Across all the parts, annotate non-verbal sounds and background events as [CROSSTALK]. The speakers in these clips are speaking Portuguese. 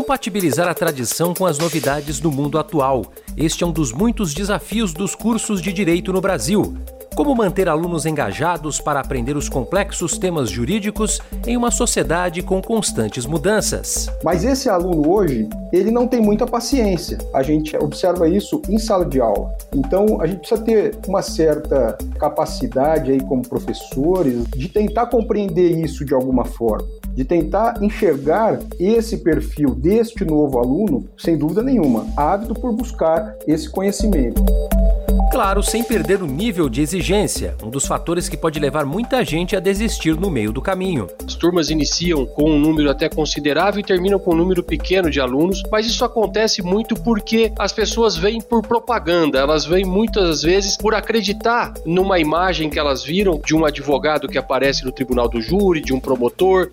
Compatibilizar a tradição com as novidades do mundo atual. Este é um dos muitos desafios dos cursos de direito no Brasil. Como manter alunos engajados para aprender os complexos temas jurídicos em uma sociedade com constantes mudanças? Mas esse aluno hoje, ele não tem muita paciência. A gente observa isso em sala de aula. Então, a gente precisa ter uma certa capacidade aí como professores de tentar compreender isso de alguma forma de tentar enxergar esse perfil deste novo aluno, sem dúvida nenhuma, ávido por buscar esse conhecimento. Claro, sem perder o nível de exigência, um dos fatores que pode levar muita gente a desistir no meio do caminho. As turmas iniciam com um número até considerável e terminam com um número pequeno de alunos, mas isso acontece muito porque as pessoas vêm por propaganda, elas vêm muitas vezes por acreditar numa imagem que elas viram de um advogado que aparece no tribunal do júri, de um promotor.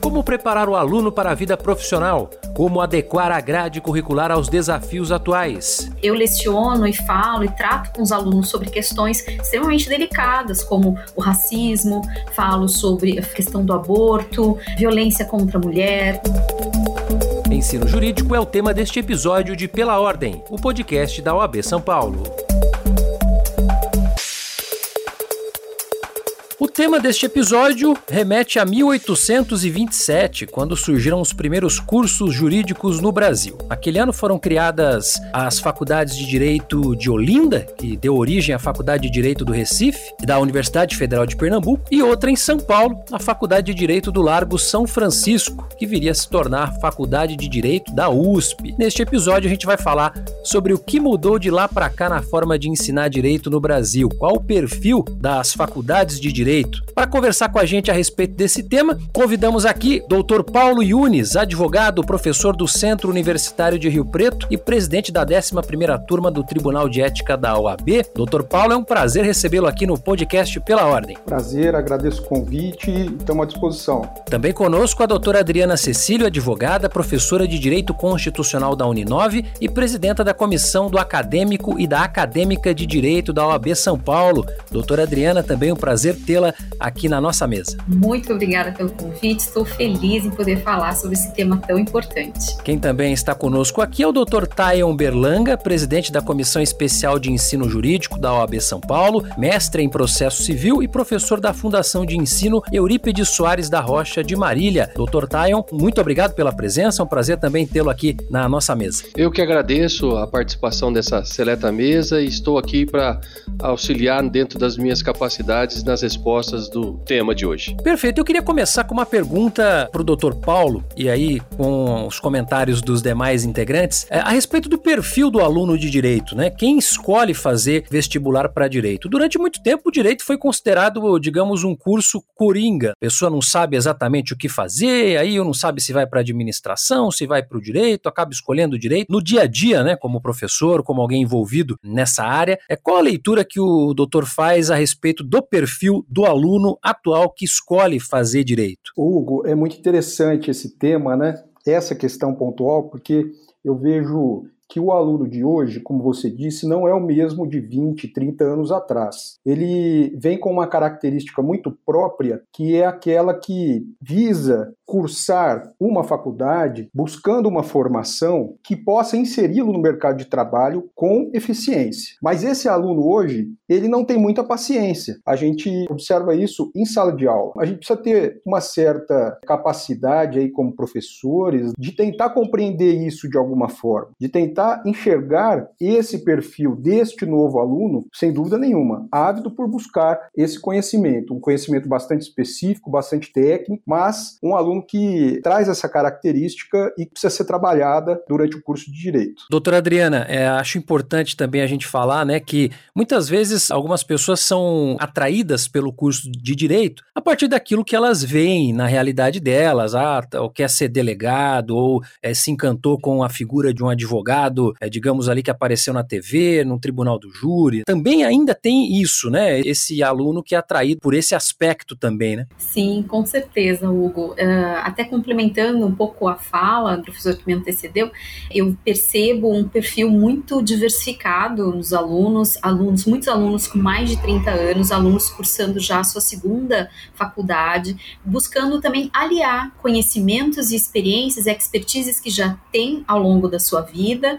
Como preparar o aluno para a vida profissional? Como adequar a grade curricular aos desafios atuais? Eu leciono e falo e trato com os alunos sobre questões extremamente delicadas, como o racismo, falo sobre a questão do aborto, violência contra a mulher. Ensino jurídico é o tema deste episódio de Pela Ordem, o podcast da OAB São Paulo. O tema deste episódio remete a 1827, quando surgiram os primeiros cursos jurídicos no Brasil. Naquele ano foram criadas as faculdades de Direito de Olinda, que deu origem à Faculdade de Direito do Recife, da Universidade Federal de Pernambuco, e outra em São Paulo, a Faculdade de Direito do Largo São Francisco, que viria a se tornar Faculdade de Direito da USP. Neste episódio a gente vai falar sobre o que mudou de lá para cá na forma de ensinar direito no Brasil, qual o perfil das faculdades de direito direito. Para conversar com a gente a respeito desse tema, convidamos aqui Dr. Paulo Yunes, advogado, professor do Centro Universitário de Rio Preto e presidente da 11ª turma do Tribunal de Ética da OAB. Dr. Paulo, é um prazer recebê-lo aqui no podcast Pela Ordem. Prazer, agradeço o convite e estamos à disposição. Também conosco a doutora Adriana Cecílio, advogada, professora de Direito Constitucional da Uninove e presidenta da Comissão do Acadêmico e da Acadêmica de Direito da OAB São Paulo. Doutora Adriana, também um prazer tê-la aqui na nossa mesa. Muito obrigada pelo convite, estou feliz em poder falar sobre esse tema tão importante. Quem também está conosco aqui é o Dr. Tayon Berlanga, presidente da Comissão Especial de Ensino Jurídico da OAB São Paulo, mestre em processo civil e professor da Fundação de Ensino Eurípides Soares da Rocha de Marília. Dr. Tayon, muito obrigado pela presença, é um prazer também tê-lo aqui na nossa mesa. Eu que agradeço a participação dessa seleta mesa e estou aqui para auxiliar dentro das minhas capacidades nas respostas respostas do tema de hoje. Perfeito. Eu queria começar com uma pergunta para o Dr. Paulo, e aí com os comentários dos demais integrantes, é, a respeito do perfil do aluno de direito, né? Quem escolhe fazer vestibular para direito? Durante muito tempo, o direito foi considerado, digamos, um curso coringa. A pessoa não sabe exatamente o que fazer, aí não sabe se vai para administração, se vai para o direito, acaba escolhendo o direito. No dia a dia, né, como professor, como alguém envolvido nessa área, é qual a leitura que o doutor faz a respeito do perfil do aluno atual que escolhe fazer direito? Hugo, é muito interessante esse tema, né? Essa questão pontual, porque eu vejo que o aluno de hoje, como você disse, não é o mesmo de 20, 30 anos atrás. Ele vem com uma característica muito própria, que é aquela que visa cursar uma faculdade buscando uma formação que possa inseri-lo no mercado de trabalho com eficiência. Mas esse aluno hoje, ele não tem muita paciência. A gente observa isso em sala de aula. A gente precisa ter uma certa capacidade aí como professores de tentar compreender isso de alguma forma, de tentar enxergar esse perfil deste novo aluno, sem dúvida nenhuma, ávido por buscar esse conhecimento, um conhecimento bastante específico, bastante técnico, mas um aluno que traz essa característica e precisa ser trabalhada durante o curso de direito. Doutora Adriana, é, acho importante também a gente falar, né, que muitas vezes algumas pessoas são atraídas pelo curso de direito a partir daquilo que elas veem na realidade delas, ah, ou quer ser delegado, ou é, se encantou com a figura de um advogado advogado, é, digamos ali, que apareceu na TV, no tribunal do júri. Também ainda tem isso, né? Esse aluno que é atraído por esse aspecto também, né? Sim, com certeza, Hugo. Uh, até complementando um pouco a fala do professor que me antecedeu, eu percebo um perfil muito diversificado nos alunos, alunos, muitos alunos com mais de 30 anos, alunos cursando já a sua segunda faculdade, buscando também aliar conhecimentos e experiências, expertises que já têm ao longo da sua vida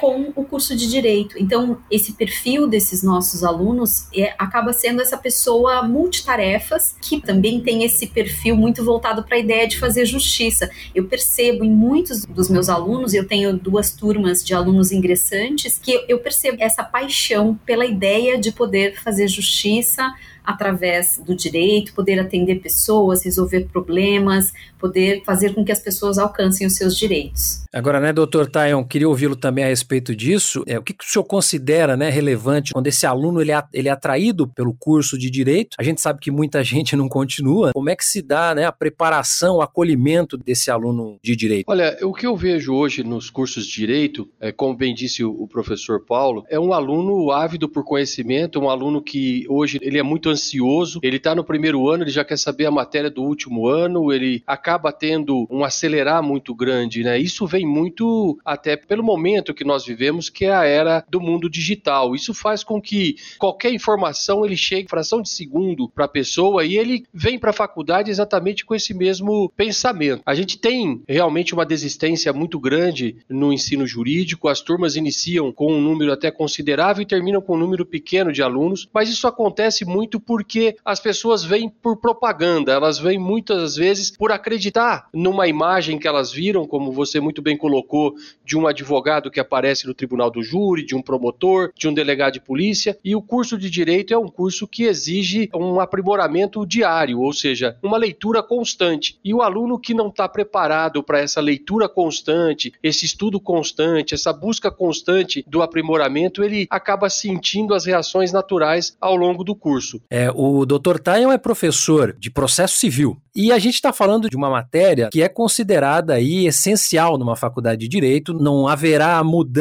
com o curso de direito. Então, esse perfil desses nossos alunos é, acaba sendo essa pessoa multitarefas que também tem esse perfil muito voltado para a ideia de fazer justiça. Eu percebo em muitos dos meus alunos, eu tenho duas turmas de alunos ingressantes, que eu percebo essa paixão pela ideia de poder fazer justiça através do direito, poder atender pessoas, resolver problemas, poder fazer com que as pessoas alcancem os seus direitos. Agora, né, doutor Tayon, queria ouvi-lo também a respeito disso. É, o que, que o senhor considera né, relevante quando esse aluno ele é, ele é atraído pelo curso de direito? A gente sabe que muita [LAUGHS] gente não continua. Como é que se dá né, a preparação, o acolhimento desse aluno de direito? Olha, o que eu vejo hoje nos cursos de direito, é, como bem disse o, o professor Paulo, é um aluno ávido por conhecimento, um aluno que hoje ele é muito ansioso, ele está no primeiro ano, ele já quer saber a matéria do último ano, ele acaba tendo um acelerar muito grande, né? Isso vem muito até pelo momento que nós vivemos, que é a era do mundo digital. Isso faz com que qualquer informação ele chegue fração de segundo para a pessoa e ele vem para a faculdade exatamente com esse mesmo pensamento. A gente tem realmente uma desistência muito grande no ensino jurídico, as turmas iniciam com um número até considerável e terminam com um número pequeno de alunos, mas isso acontece muito porque as pessoas vêm por propaganda, elas vêm muitas vezes por acreditar numa imagem que elas viram, como você muito bem colocou, de um advogado que aparece no tribunal do júri, de um promotor, de um delegado de polícia, e o curso de direito é um curso que exige um aprimoramento diário, ou seja, uma leitura constante. E o aluno que não está preparado para essa leitura constante, esse estudo constante, essa busca constante do aprimoramento, ele acaba sentindo as reações naturais ao longo do curso. É, o Dr. Tayon é professor de processo civil. E a gente está falando de uma matéria que é considerada aí essencial numa faculdade de direito. Não haverá mudança,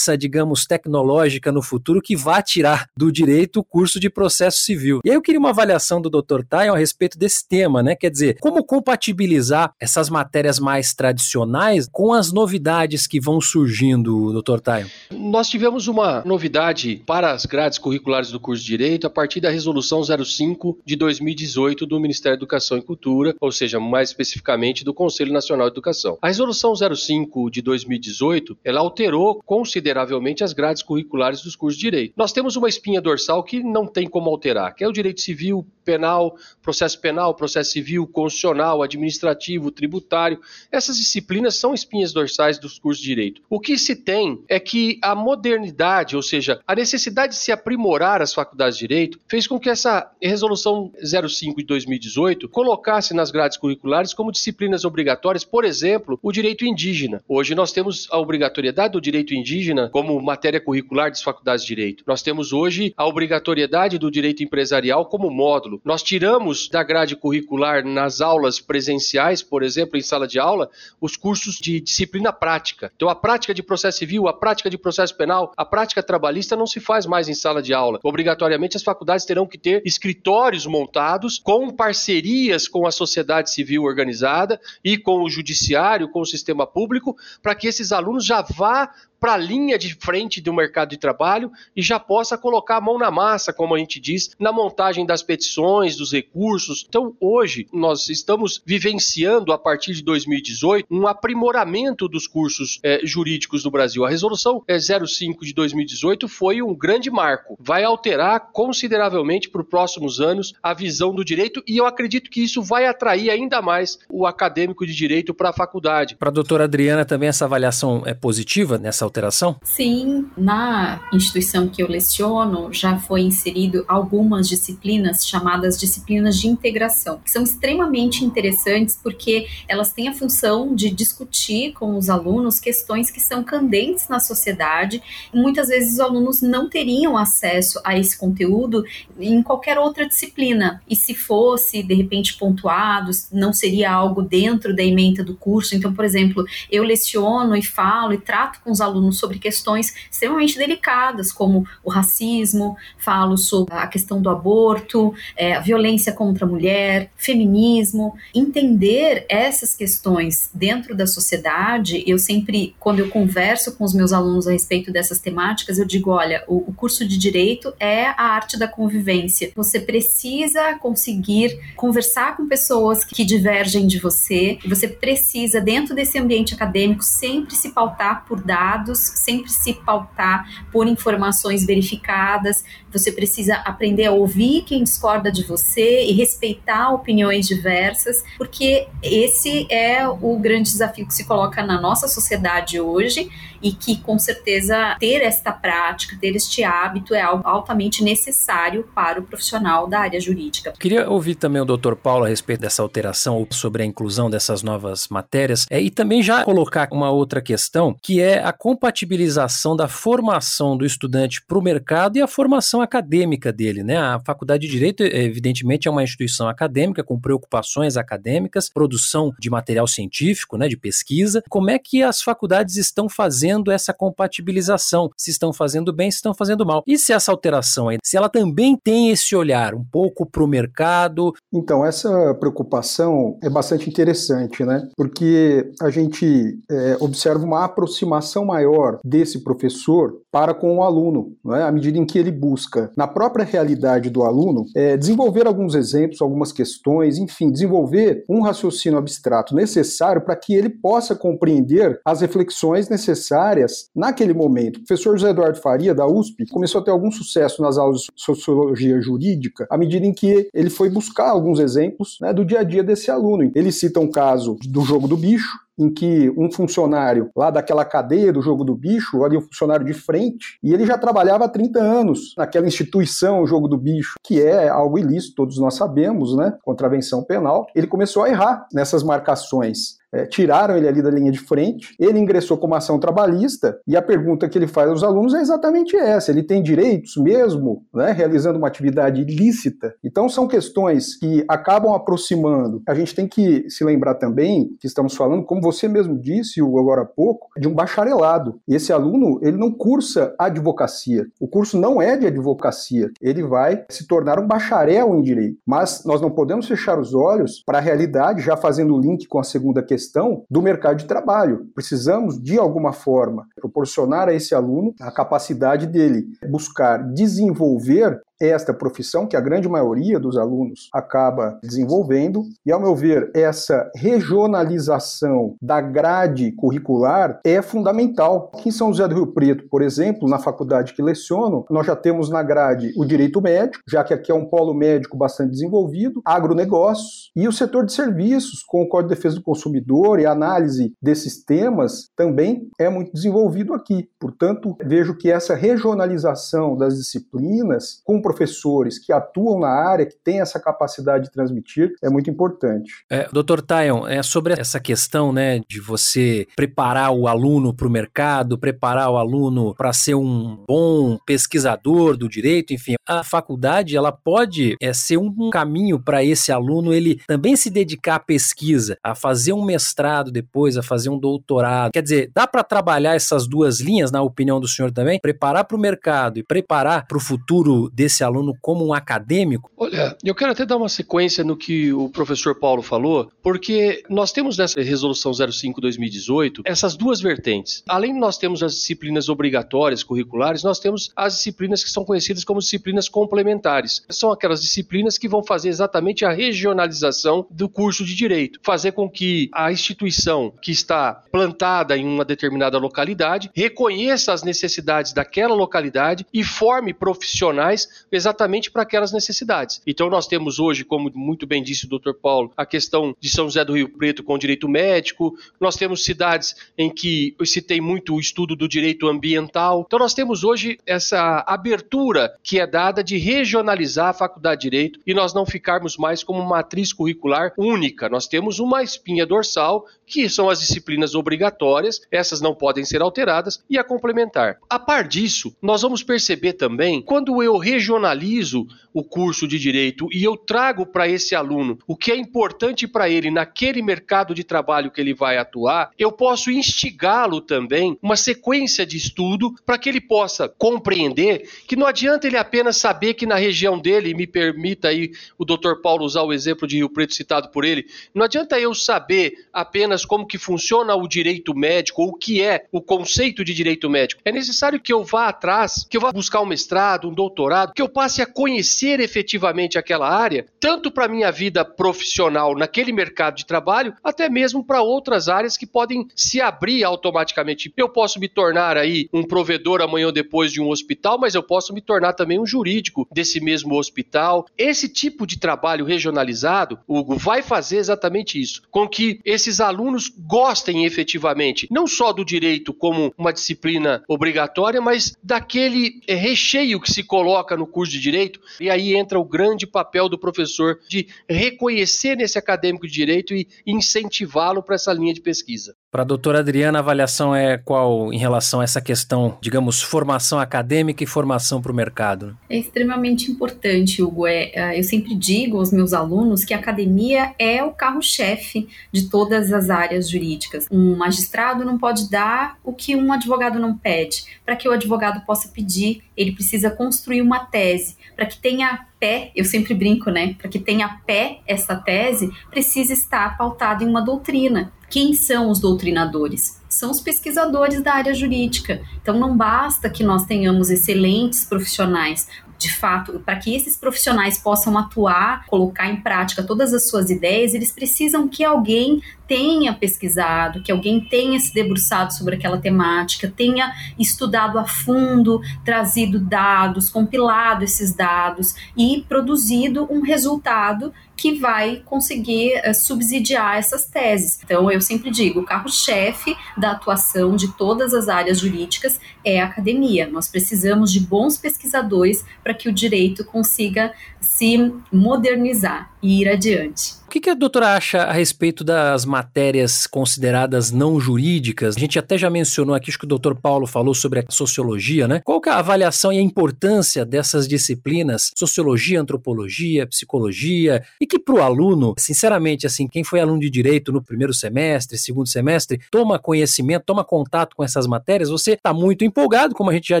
digamos, tecnológica no futuro que vá tirar do direito o curso de processo civil. E aí eu queria uma avaliação do Dr. Tayon a respeito desse tema, né? Quer dizer, como compatibilizar essas matérias mais tradicionais com as novidades que vão surgindo, Dr. Tayon? Nós tivemos uma novidade para as grades curriculares do curso de direito a partir da resolução 05 de 2018 do Ministério da Educação e Cultura, ou seja, mais especificamente do Conselho Nacional de Educação. A resolução 05 de 2018, ela alterou consideravelmente as grades curriculares dos cursos de direito. Nós temos uma espinha dorsal que não tem como alterar, que é o direito civil, penal, processo penal, processo civil, constitucional, administrativo, tributário. Essas disciplinas são espinhas dorsais dos cursos de direito. O que se tem é que a modernidade, ou seja, a necessidade de se aprimorar as faculdades de direito, fez com que essa resolução 05 de 2018 colocasse nas grades curriculares como disciplinas obrigatórias, por exemplo, o direito indígena. Hoje nós temos a obrigatoriedade do direito indígena como matéria curricular das faculdades de direito. Nós temos hoje a obrigatoriedade do direito empresarial como módulo. Nós tiramos da grade curricular nas aulas presenciais, por exemplo, em sala de aula, os cursos de disciplina prática. Então a prática de processo civil, a prática de processo penal, a prática trabalhista não se faz mais em sala de aula. Obrigatoriamente as faculdades terão que ter escritórios montados com parcerias com a sociedade civil organizada e com o judiciário, com o sistema público, para que esses alunos já vá para a linha de frente do mercado de trabalho e já possa colocar a mão na massa, como a gente diz, na montagem das petições, dos recursos. Então, hoje, nós estamos vivenciando, a partir de 2018, um aprimoramento dos cursos é, jurídicos no Brasil. A resolução é, 05 de 2018 foi um grande marco. Vai alterar consideravelmente para os próximos anos a visão do direito e eu acredito que isso vai atrair ainda mais o acadêmico de direito para a faculdade. Para a doutora Adriana, também essa avaliação é positiva nessa alteração? Sim, na instituição que eu leciono já foi inserido algumas disciplinas chamadas disciplinas de integração, que são extremamente interessantes porque elas têm a função de discutir com os alunos questões que são candentes na sociedade. Muitas vezes os alunos não teriam acesso a esse conteúdo em qualquer outra disciplina. E se fosse, de repente, pontuados, não seria algo dentro da ementa do curso. Então, por exemplo, eu leciono e falo e trato com os alunos alunos sobre questões extremamente delicadas, como o racismo, falo sobre a questão do aborto, é, violência contra a mulher, feminismo. Entender essas questões dentro da sociedade, eu sempre, quando eu converso com os meus alunos a respeito dessas temáticas, eu digo: olha, o, o curso de direito é a arte da convivência. Você precisa conseguir conversar com pessoas que divergem de você, você precisa, dentro desse ambiente acadêmico, sempre se pautar por dados, sempre se pautar por informações verificadas. Você precisa aprender a ouvir quem discorda de você e respeitar opiniões diversas, porque esse é o grande desafio que se coloca na nossa sociedade hoje e que com certeza ter esta prática, ter este hábito é algo altamente necessário para o profissional da área jurídica. Queria ouvir também o Dr. Paulo a respeito dessa alteração sobre a inclusão dessas novas matérias é, e também já colocar uma outra questão que é a compatibilização da formação do estudante para o mercado e a formação acadêmica dele, né? A Faculdade de Direito, evidentemente, é uma instituição acadêmica com preocupações acadêmicas, produção de material científico, né, de pesquisa. Como é que as faculdades estão fazendo essa compatibilização, se estão fazendo bem, se estão fazendo mal. E se essa alteração aí, se ela também tem esse olhar um pouco para o mercado? Então, essa preocupação é bastante interessante, né? Porque a gente é, observa uma aproximação maior desse professor para com o aluno, né? à medida em que ele busca, na própria realidade do aluno, é, desenvolver alguns exemplos, algumas questões, enfim, desenvolver um raciocínio abstrato necessário para que ele possa compreender as reflexões necessárias necessárias naquele momento. O professor José Eduardo Faria, da USP, começou a ter algum sucesso nas aulas de sociologia jurídica à medida em que ele foi buscar alguns exemplos né, do dia a dia desse aluno. Ele cita um caso do jogo do bicho, em que um funcionário lá daquela cadeia do jogo do bicho, ali um funcionário de frente, e ele já trabalhava há 30 anos naquela instituição, o jogo do bicho, que é algo ilícito, todos nós sabemos, né? Contravenção penal. Ele começou a errar nessas marcações é, tiraram ele ali da linha de frente, ele ingressou como ação trabalhista, e a pergunta que ele faz aos alunos é exatamente essa: ele tem direitos mesmo, né, realizando uma atividade ilícita? Então, são questões que acabam aproximando. A gente tem que se lembrar também que estamos falando, como você mesmo disse, agora há pouco, de um bacharelado. Esse aluno, ele não cursa advocacia. O curso não é de advocacia. Ele vai se tornar um bacharel em direito. Mas nós não podemos fechar os olhos para a realidade, já fazendo o link com a segunda questão questão do mercado de trabalho. Precisamos, de alguma forma, proporcionar a esse aluno a capacidade dele buscar desenvolver esta profissão que a grande maioria dos alunos acaba desenvolvendo, e ao meu ver, essa regionalização da grade curricular é fundamental. Aqui em São José do Rio Preto, por exemplo, na faculdade que leciono, nós já temos na grade o direito médico, já que aqui é um polo médico bastante desenvolvido, agronegócios e o setor de serviços, com o Código de Defesa do Consumidor e a análise desses temas também é muito desenvolvido aqui. Portanto, vejo que essa regionalização das disciplinas com professores que atuam na área, que têm essa capacidade de transmitir, é muito importante. É, Dr. Tayon, é sobre essa questão né, de você preparar o aluno para o mercado, preparar o aluno para ser um bom pesquisador do direito, enfim, a faculdade ela pode é, ser um caminho para esse aluno ele também se dedicar à pesquisa, a fazer um mestrado depois, a fazer um doutorado. Quer dizer, dá para trabalhar essas duas linhas, na opinião do senhor também? Preparar para o mercado e preparar para o futuro desse esse aluno como um acadêmico? Olha, eu quero até dar uma sequência no que o professor Paulo falou, porque nós temos nessa resolução 05/2018 essas duas vertentes. Além de nós temos as disciplinas obrigatórias curriculares, nós temos as disciplinas que são conhecidas como disciplinas complementares. São aquelas disciplinas que vão fazer exatamente a regionalização do curso de direito, fazer com que a instituição que está plantada em uma determinada localidade reconheça as necessidades daquela localidade e forme profissionais exatamente para aquelas necessidades. Então nós temos hoje, como muito bem disse o Dr. Paulo, a questão de São José do Rio Preto com direito médico, nós temos cidades em que se tem muito o estudo do direito ambiental. Então nós temos hoje essa abertura que é dada de regionalizar a faculdade de direito e nós não ficarmos mais como matriz curricular única. Nós temos uma espinha dorsal que são as disciplinas obrigatórias, essas não podem ser alteradas, e a complementar. A par disso, nós vamos perceber também, quando eu regionalizo regionalizo o curso de direito e eu trago para esse aluno o que é importante para ele naquele mercado de trabalho que ele vai atuar, eu posso instigá-lo também uma sequência de estudo para que ele possa compreender que não adianta ele apenas saber que na região dele, me permita aí o Dr. Paulo usar o exemplo de Rio Preto citado por ele, não adianta eu saber apenas como que funciona o direito médico ou o que é o conceito de direito médico. É necessário que eu vá atrás, que eu vá buscar um mestrado, um doutorado, que eu passe a conhecer efetivamente aquela área, tanto para minha vida profissional naquele mercado de trabalho, até mesmo para outras áreas que podem se abrir automaticamente. Eu posso me tornar aí um provedor amanhã ou depois de um hospital, mas eu posso me tornar também um jurídico desse mesmo hospital. Esse tipo de trabalho regionalizado, Hugo, vai fazer exatamente isso, com que esses alunos gostem efetivamente, não só do direito como uma disciplina obrigatória, mas daquele eh, recheio que se coloca no curso de direito. E aí entra o grande papel do professor de reconhecer nesse acadêmico de direito e incentivá-lo para essa linha de pesquisa. Para a doutora Adriana, a avaliação é qual em relação a essa questão, digamos, formação acadêmica e formação para o mercado? É extremamente importante, Hugo. É, é, eu sempre digo aos meus alunos que a academia é o carro-chefe de todas as áreas jurídicas. Um magistrado não pode dar o que um advogado não pede. Para que o advogado possa pedir, ele precisa construir uma tese. Para que tenha pé, eu sempre brinco, né? Para que tenha pé essa tese, precisa estar pautada em uma doutrina. Quem são os doutrinadores? São os pesquisadores da área jurídica. Então, não basta que nós tenhamos excelentes profissionais, de fato, para que esses profissionais possam atuar, colocar em prática todas as suas ideias, eles precisam que alguém tenha pesquisado, que alguém tenha se debruçado sobre aquela temática, tenha estudado a fundo, trazido dados, compilado esses dados e produzido um resultado que vai conseguir uh, subsidiar essas teses. Então, eu sempre digo, o carro-chefe da atuação de todas as áreas jurídicas é a academia. Nós precisamos de bons pesquisadores para que o direito consiga se modernizar e ir adiante. O que, a doutora acha a respeito das matérias consideradas não jurídicas? A gente até já mencionou aqui, acho que o doutor Paulo falou sobre a sociologia, né? Qual que é a avaliação e a importância dessas disciplinas, sociologia, antropologia, psicologia, e que para o aluno, sinceramente, assim, quem foi aluno de direito no primeiro semestre, segundo semestre, toma conhecimento, toma contato com essas matérias, você está muito empolgado, como a gente já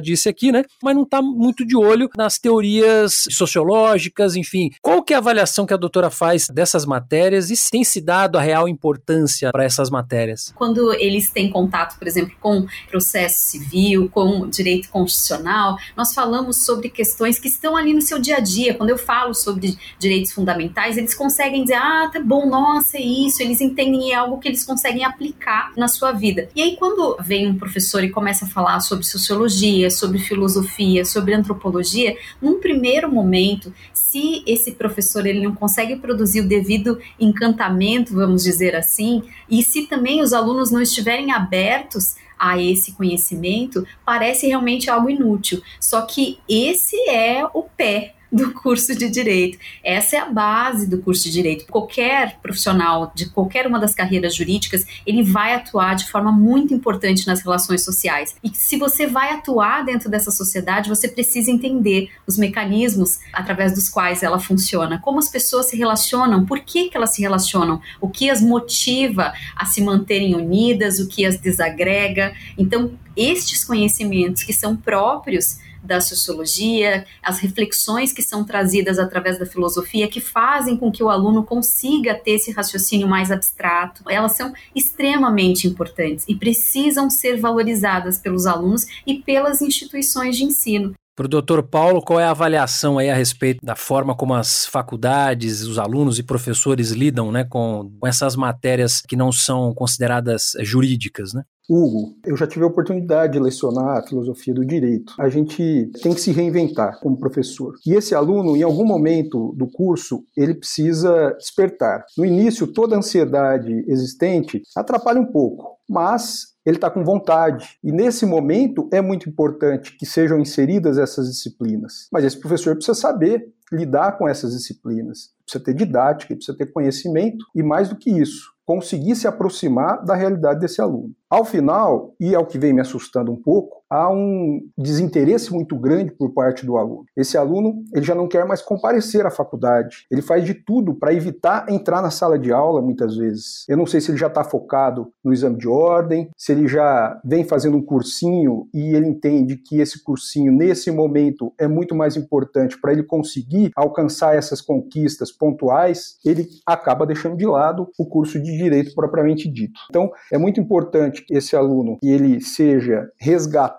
disse aqui, né? Mas não está muito de olho nas teorias sociológicas, enfim. Qual que é a avaliação que a doutora faz dessas matérias? e tem se dado a real importância para essas matérias? Quando eles têm contato, por exemplo, com processo civil, com direito constitucional, nós falamos sobre questões que estão ali no seu dia a dia. Quando eu falo sobre direitos fundamentais, eles conseguem dizer: ah, tá bom, nossa, é isso. Eles entendem é algo que eles conseguem aplicar na sua vida. E aí, quando vem um professor e começa a falar sobre sociologia, sobre filosofia, sobre antropologia, num primeiro momento, se esse professor ele não consegue produzir o devido encantamento, vamos dizer assim, e se também os alunos não estiverem abertos a esse conhecimento, parece realmente algo inútil. Só que esse é o pé do curso de direito. Essa é a base do curso de direito. Qualquer profissional de qualquer uma das carreiras jurídicas, ele vai atuar de forma muito importante nas relações sociais. E se você vai atuar dentro dessa sociedade, você precisa entender os mecanismos através dos quais ela funciona, como as pessoas se relacionam, por que, que elas se relacionam, o que as motiva a se manterem unidas, o que as desagrega. Então, estes conhecimentos que são próprios da sociologia, as reflexões que são trazidas através da filosofia, que fazem com que o aluno consiga ter esse raciocínio mais abstrato, elas são extremamente importantes e precisam ser valorizadas pelos alunos e pelas instituições de ensino. Para o doutor Paulo, qual é a avaliação aí a respeito da forma como as faculdades, os alunos e professores lidam né, com, com essas matérias que não são consideradas jurídicas? Né? Hugo, eu já tive a oportunidade de lecionar a filosofia do direito. A gente tem que se reinventar como professor. E esse aluno, em algum momento do curso, ele precisa despertar. No início, toda a ansiedade existente atrapalha um pouco, mas ele está com vontade. E nesse momento é muito importante que sejam inseridas essas disciplinas. Mas esse professor precisa saber lidar com essas disciplinas. Precisa ter didática, precisa ter conhecimento e mais do que isso, conseguir se aproximar da realidade desse aluno. Ao final, e é o que vem me assustando um pouco, há um desinteresse muito grande por parte do aluno. Esse aluno ele já não quer mais comparecer à faculdade. Ele faz de tudo para evitar entrar na sala de aula muitas vezes. Eu não sei se ele já está focado no exame de ordem, se ele já vem fazendo um cursinho e ele entende que esse cursinho nesse momento é muito mais importante para ele conseguir alcançar essas conquistas pontuais, ele acaba deixando de lado o curso de direito propriamente dito. Então, é muito importante que esse aluno que ele seja resgatado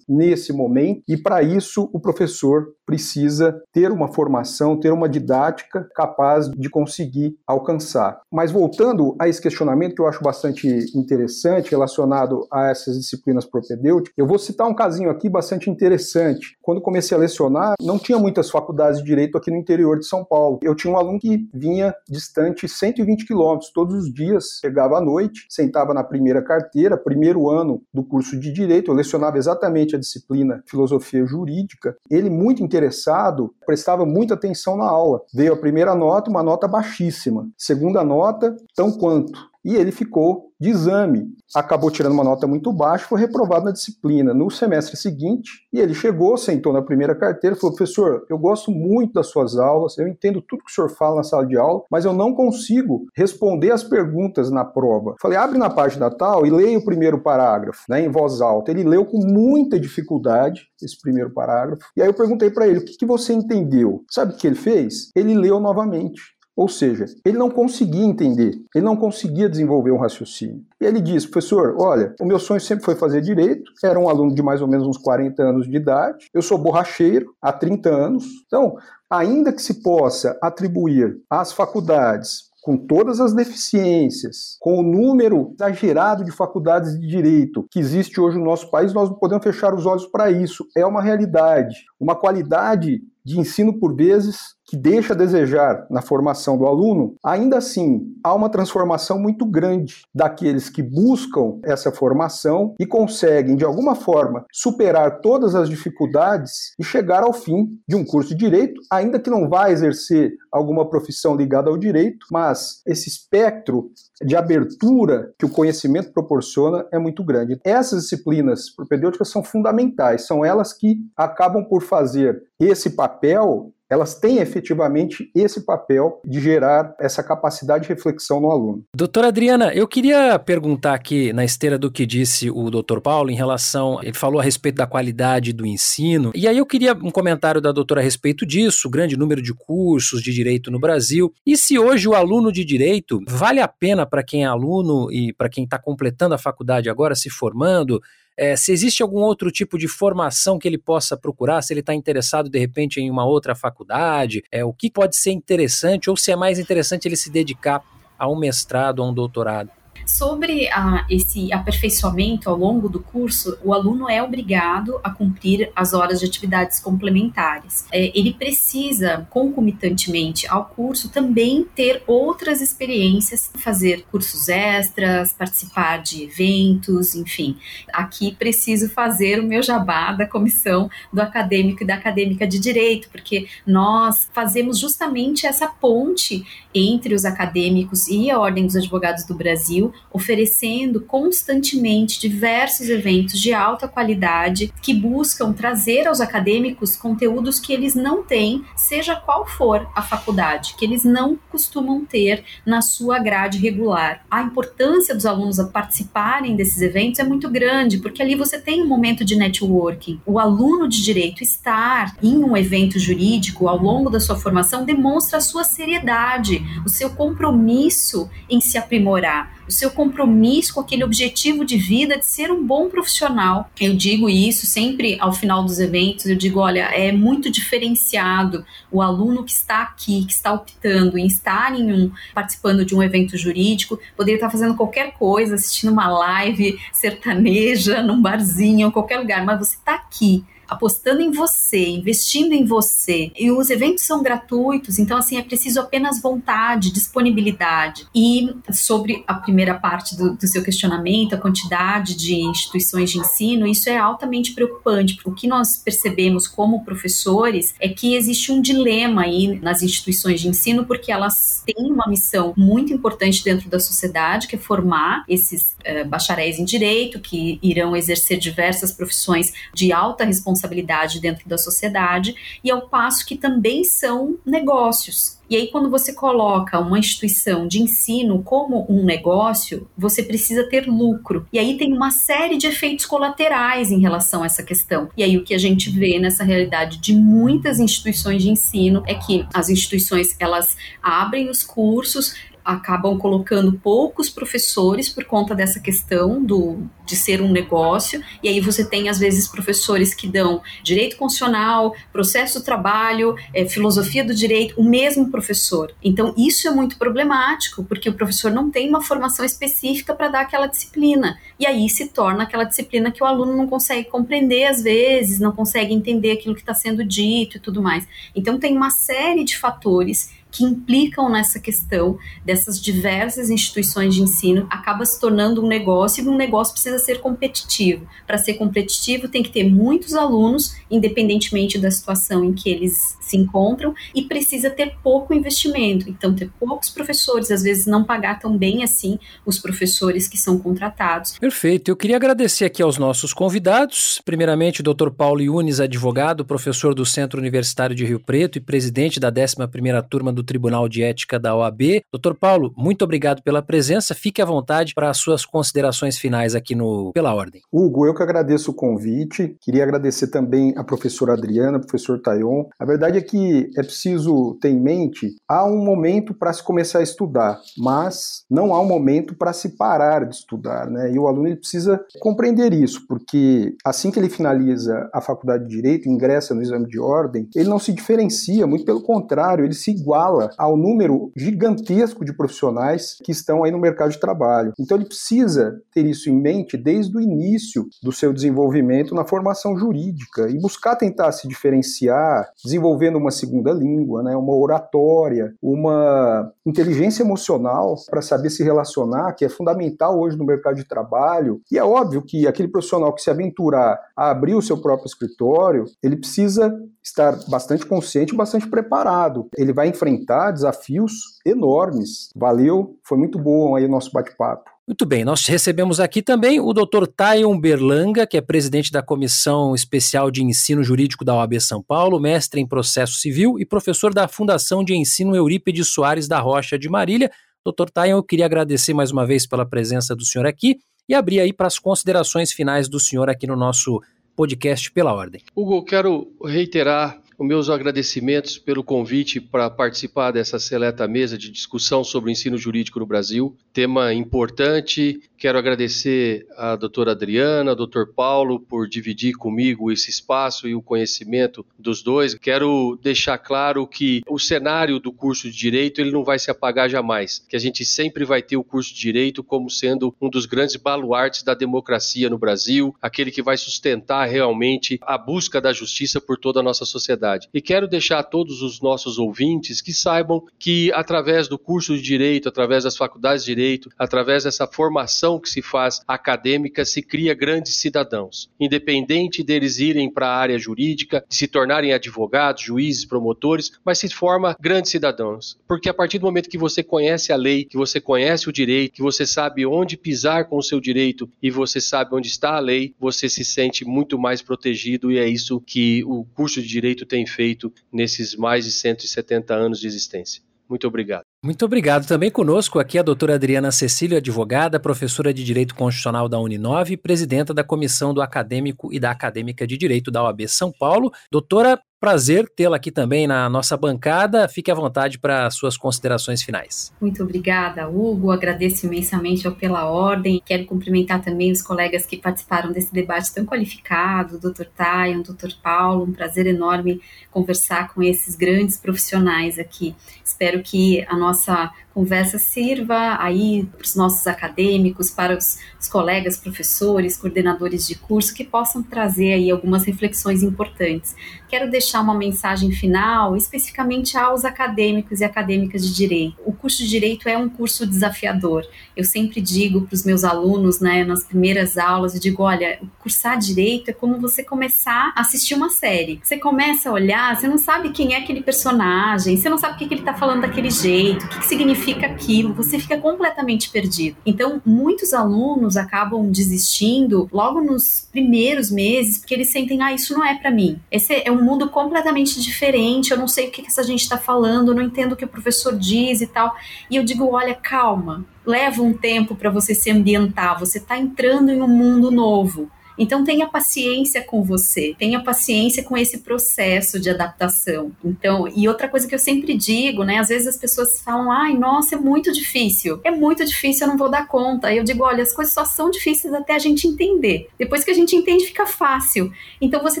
nesse momento e para isso o professor precisa ter uma formação, ter uma didática capaz de conseguir alcançar. Mas voltando a esse questionamento que eu acho bastante interessante relacionado a essas disciplinas propedêuticas, eu vou citar um casinho aqui bastante interessante. Quando comecei a lecionar, não tinha muitas faculdades de direito aqui no interior de São Paulo. Eu tinha um aluno que vinha distante 120 quilômetros todos os dias, chegava à noite, sentava na primeira carteira, primeiro ano do curso de direito, eu lecionava exatamente a disciplina filosofia jurídica. Ele muito interessado, prestava muita atenção na aula. Veio a primeira nota, uma nota baixíssima. Segunda nota, tão quanto e ele ficou de exame. Acabou tirando uma nota muito baixa, foi reprovado na disciplina. No semestre seguinte, e ele chegou, sentou na primeira carteira e falou: professor, eu gosto muito das suas aulas, eu entendo tudo que o senhor fala na sala de aula, mas eu não consigo responder as perguntas na prova. Falei: abre na página tal e leia o primeiro parágrafo, né, em voz alta. Ele leu com muita dificuldade esse primeiro parágrafo. E aí eu perguntei para ele: o que, que você entendeu? Sabe o que ele fez? Ele leu novamente. Ou seja, ele não conseguia entender, ele não conseguia desenvolver um raciocínio. E ele disse, professor, olha, o meu sonho sempre foi fazer direito, era um aluno de mais ou menos uns 40 anos de idade, eu sou borracheiro há 30 anos, então, ainda que se possa atribuir às faculdades com todas as deficiências, com o número exagerado de faculdades de direito que existe hoje no nosso país, nós não podemos fechar os olhos para isso. É uma realidade. Uma qualidade de ensino, por vezes, que deixa a desejar na formação do aluno, ainda assim há uma transformação muito grande daqueles que buscam essa formação e conseguem, de alguma forma, superar todas as dificuldades e chegar ao fim de um curso de direito, ainda que não vá exercer alguma profissão ligada ao direito, mas esse espectro de abertura que o conhecimento proporciona é muito grande. Essas disciplinas propedêuticas são fundamentais, são elas que acabam por fazer esse papel elas têm efetivamente esse papel de gerar essa capacidade de reflexão no aluno. Doutora Adriana, eu queria perguntar aqui na esteira do que disse o doutor Paulo em relação, ele falou a respeito da qualidade do ensino, e aí eu queria um comentário da doutora a respeito disso, grande número de cursos de direito no Brasil, e se hoje o aluno de direito vale a pena para quem é aluno e para quem está completando a faculdade agora, se formando, é, se existe algum outro tipo de formação que ele possa procurar, se ele está interessado de repente em uma outra faculdade, é, o que pode ser interessante ou se é mais interessante ele se dedicar a um mestrado, a um doutorado. Sobre a, esse aperfeiçoamento ao longo do curso, o aluno é obrigado a cumprir as horas de atividades complementares. É, ele precisa, concomitantemente ao curso, também ter outras experiências, fazer cursos extras, participar de eventos, enfim. Aqui preciso fazer o meu jabá da comissão do acadêmico e da acadêmica de direito, porque nós fazemos justamente essa ponte entre os acadêmicos e a Ordem dos Advogados do Brasil, oferecendo constantemente diversos eventos de alta qualidade que buscam trazer aos acadêmicos conteúdos que eles não têm, seja qual for a faculdade, que eles não costumam ter na sua grade regular. A importância dos alunos a participarem desses eventos é muito grande, porque ali você tem um momento de networking. O aluno de direito estar em um evento jurídico ao longo da sua formação demonstra a sua seriedade, o seu compromisso em se aprimorar, o seu compromisso com aquele objetivo de vida de ser um bom profissional. Eu digo isso sempre ao final dos eventos, eu digo, olha, é muito diferenciado o aluno que está aqui, que está optando em estar em um participando de um evento jurídico, poderia estar fazendo qualquer coisa, assistindo uma live sertaneja num barzinho, qualquer lugar, mas você está aqui apostando em você, investindo em você. E os eventos são gratuitos, então assim é preciso apenas vontade, disponibilidade. E sobre a primeira parte do, do seu questionamento, a quantidade de instituições de ensino, isso é altamente preocupante. O que nós percebemos como professores é que existe um dilema aí nas instituições de ensino, porque elas têm uma missão muito importante dentro da sociedade, que é formar esses bacharéis em direito, que irão exercer diversas profissões de alta responsabilidade responsabilidade dentro da sociedade, e ao passo que também são negócios. E aí, quando você coloca uma instituição de ensino como um negócio, você precisa ter lucro. E aí tem uma série de efeitos colaterais em relação a essa questão. E aí, o que a gente vê nessa realidade de muitas instituições de ensino é que as instituições elas abrem os cursos, acabam colocando poucos professores por conta dessa questão do de ser um negócio, e aí você tem às vezes professores que dão direito constitucional, processo do trabalho, é, filosofia do direito, o mesmo professor. Então isso é muito problemático, porque o professor não tem uma formação específica para dar aquela disciplina, e aí se torna aquela disciplina que o aluno não consegue compreender às vezes, não consegue entender aquilo que está sendo dito e tudo mais. Então tem uma série de fatores que implicam nessa questão dessas diversas instituições de ensino, acaba se tornando um negócio e um negócio precisa ser competitivo. Para ser competitivo, tem que ter muitos alunos, independentemente da situação em que eles se encontram, e precisa ter pouco investimento. Então, ter poucos professores, às vezes não pagar tão bem assim os professores que são contratados. Perfeito. Eu queria agradecer aqui aos nossos convidados. Primeiramente, o Dr. Paulo Yunes, advogado, professor do Centro Universitário de Rio Preto e presidente da 11ª turma do do Tribunal de Ética da OAB. Doutor Paulo, muito obrigado pela presença. Fique à vontade para as suas considerações finais aqui no Pela Ordem. Hugo, eu que agradeço o convite. Queria agradecer também a professora Adriana, professor Tayon. A verdade é que é preciso ter em mente, há um momento para se começar a estudar, mas não há um momento para se parar de estudar, né? E o aluno ele precisa compreender isso, porque assim que ele finaliza a faculdade de Direito, ingressa no exame de ordem, ele não se diferencia, muito pelo contrário, ele se iguala fala ao número gigantesco de profissionais que estão aí no mercado de trabalho. Então ele precisa ter isso em mente desde o início do seu desenvolvimento na formação jurídica e buscar tentar se diferenciar, desenvolvendo uma segunda língua, né, uma oratória, uma inteligência emocional para saber se relacionar, que é fundamental hoje no mercado de trabalho. E é óbvio que aquele profissional que se aventurar a abrir o seu próprio escritório, ele precisa estar bastante consciente, bastante preparado. Ele vai enfrentar desafios enormes. Valeu, foi muito bom aí o nosso bate-papo. Muito bem, nós recebemos aqui também o Dr. Tayon Berlanga, que é presidente da Comissão Especial de Ensino Jurídico da OAB São Paulo, mestre em processo civil e professor da Fundação de Ensino Eurípides Soares da Rocha de Marília. Dr. Tayon, eu queria agradecer mais uma vez pela presença do senhor aqui e abrir aí para as considerações finais do senhor aqui no nosso podcast pela ordem. Hugo, quero reiterar os meus agradecimentos pelo convite para participar dessa seleta mesa de discussão sobre o ensino jurídico no Brasil. Tema importante. Quero agradecer à doutora Adriana, ao doutor Paulo, por dividir comigo esse espaço e o conhecimento dos dois. Quero deixar claro que o cenário do curso de Direito ele não vai se apagar jamais, que a gente sempre vai ter o curso de Direito como sendo um dos grandes baluartes da democracia no Brasil, aquele que vai sustentar realmente a busca da justiça por toda a nossa sociedade E quero deixar a todos os nossos ouvintes que saibam que, através do curso de Direito, através das faculdades de Direito, através dessa formação que se faz acadêmica, se cria grandes cidadãos. Independente deles irem para a área jurídica, de se tornarem advogados, juízes, promotores, mas se forma grandes cidadãos. Porque a partir do momento que você conhece a lei, que você conhece o direito, que você sabe onde pisar com o seu direito e você sabe onde está a lei, você se sente muito mais protegido e é isso que o curso de Direito tem feito nesses mais de 170 anos de existência. Muito obrigado. Muito obrigado. Também conosco aqui a doutora Adriana Cecílio, advogada, professora de Direito Constitucional da Uninove presidenta da Comissão do Acadêmico e da Acadêmica de Direito da OAB São Paulo. Doutora, Prazer tê-la aqui também na nossa bancada. Fique à vontade para suas considerações finais. Muito obrigada, Hugo. Agradeço imensamente Pela Ordem. Quero cumprimentar também os colegas que participaram desse debate tão qualificado, o Dr. Tayon, o Dr. Paulo. Um prazer enorme conversar com esses grandes profissionais aqui. Espero que a nossa nossa conversa sirva aí para os nossos acadêmicos, para os, os, colegas professores, coordenadores de curso, que possam trazer aí algumas reflexões importantes. Quero deixar uma mensagem final especificamente aos acadêmicos e acadêmicas de direito. O curso de direito é um curso desafiador. Eu sempre digo para os meus alunos, né, nas primeiras aulas, eu digo, olha, cursar direito é como você começar a assistir uma série. Você começa a olhar, você não sabe quem é aquele personagem, você não sabe o que, que ele está falando daquele jeito, o que, que significa significa aquilo, você fica completamente perdido. Então, muitos alunos acabam desistindo logo nos primeiros meses, porque eles sentem, ah, isso não é para mim. Esse é um mundo completamente diferente, eu não sei o que, essa gente está falando, não entendo o que o professor diz e tal. E eu digo, olha, calma, leva um tempo para você se ambientar, você está entrando em um mundo novo. Então tenha paciência com você, tenha paciência com esse processo de adaptação. Então, e outra coisa que eu sempre digo, né, às vezes as pessoas falam: "Ai, nossa, é muito difícil. É muito difícil, eu não vou dar conta". Eu digo: "Olha, as coisas só são difíceis até a gente entender. Depois que a gente entende, fica fácil. Então você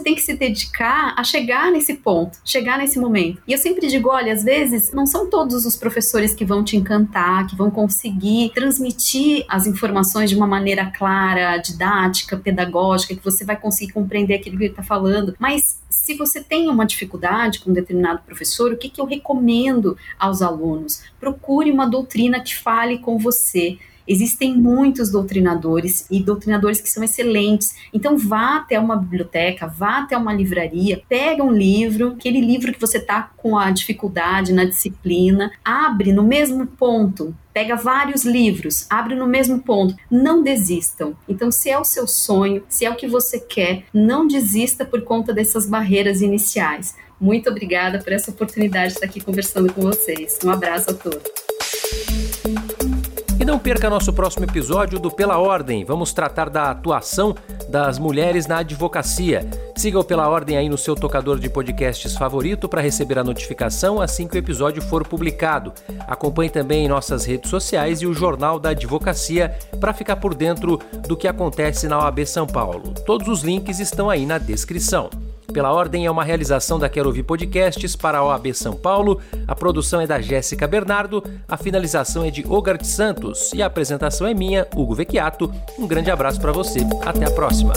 tem que se dedicar a chegar nesse ponto, chegar nesse momento". E eu sempre digo: "Olha, às vezes não são todos os professores que vão te encantar, que vão conseguir transmitir as informações de uma maneira clara, didática, pedagógica, pedagógica, que você vai conseguir compreender aquilo que ele está falando. Mas se você tem uma dificuldade com um determinado professor, o que, que eu recomendo aos alunos? Procure uma doutrina que fale com você. Existem muitos doutrinadores e doutrinadores que são excelentes. Então vá até uma biblioteca, vá até uma livraria, pega um livro, aquele livro que você está com a dificuldade na disciplina, abre no mesmo ponto pega vários livros, abre no mesmo ponto. Não desistam. Então, se é o seu sonho, se é o que você quer, não desista por conta dessas barreiras iniciais. Muito obrigada por essa oportunidade de estar aqui conversando com vocês. Um abraço a todos. Não perca nosso próximo episódio do Pela Ordem. Vamos tratar da atuação das mulheres na advocacia. Siga o Pela Ordem aí no seu tocador de podcasts favorito para receber a notificação assim que o episódio for publicado. Acompanhe também nossas redes sociais e o Jornal da Advocacia para ficar por dentro do que acontece na OAB São Paulo. Todos os links estão aí na descrição. Pela Ordem é uma realização da Quero Ouvir Podcasts para a OAB São Paulo. A produção é da Jéssica Bernardo, a finalização é de Ogart Santos e a apresentação é minha, Hugo Vecchiato. Um grande abraço para você. Até a próxima.